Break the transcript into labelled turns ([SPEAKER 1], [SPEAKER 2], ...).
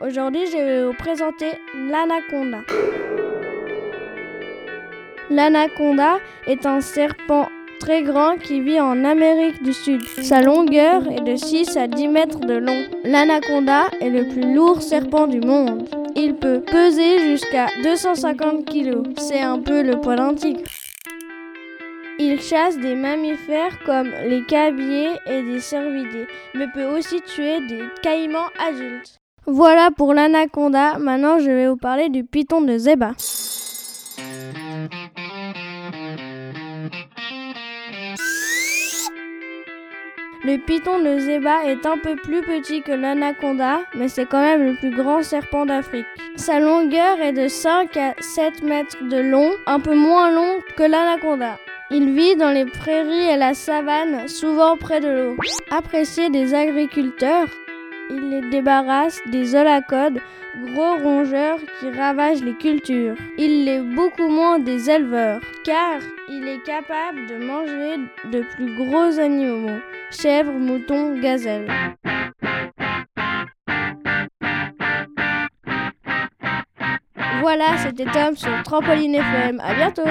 [SPEAKER 1] Aujourd'hui, je vais vous présenter l'anaconda. L'anaconda est un serpent très grand qui vit en Amérique du Sud. Sa longueur est de 6 à 10 mètres de long. L'anaconda est le plus lourd serpent du monde. Il peut peser jusqu'à 250 kg. C'est un peu le poids d'un tigre. Il chasse des mammifères comme les cabiais et des cervidés, mais peut aussi tuer des caïmans adultes. Voilà pour l'anaconda. Maintenant, je vais vous parler du python de Zeba. Le python de Zeba est un peu plus petit que l'anaconda, mais c'est quand même le plus grand serpent d'Afrique. Sa longueur est de 5 à 7 mètres de long, un peu moins long que l'anaconda. Il vit dans les prairies et la savane, souvent près de l'eau. Apprécié des agriculteurs, il les débarrasse des holacodes, gros rongeurs qui ravagent les cultures. Il l'est beaucoup moins des éleveurs, car il est capable de manger de plus gros animaux, chèvres, moutons, gazelles. Voilà, c'était Tom sur Trampoline FM. À bientôt!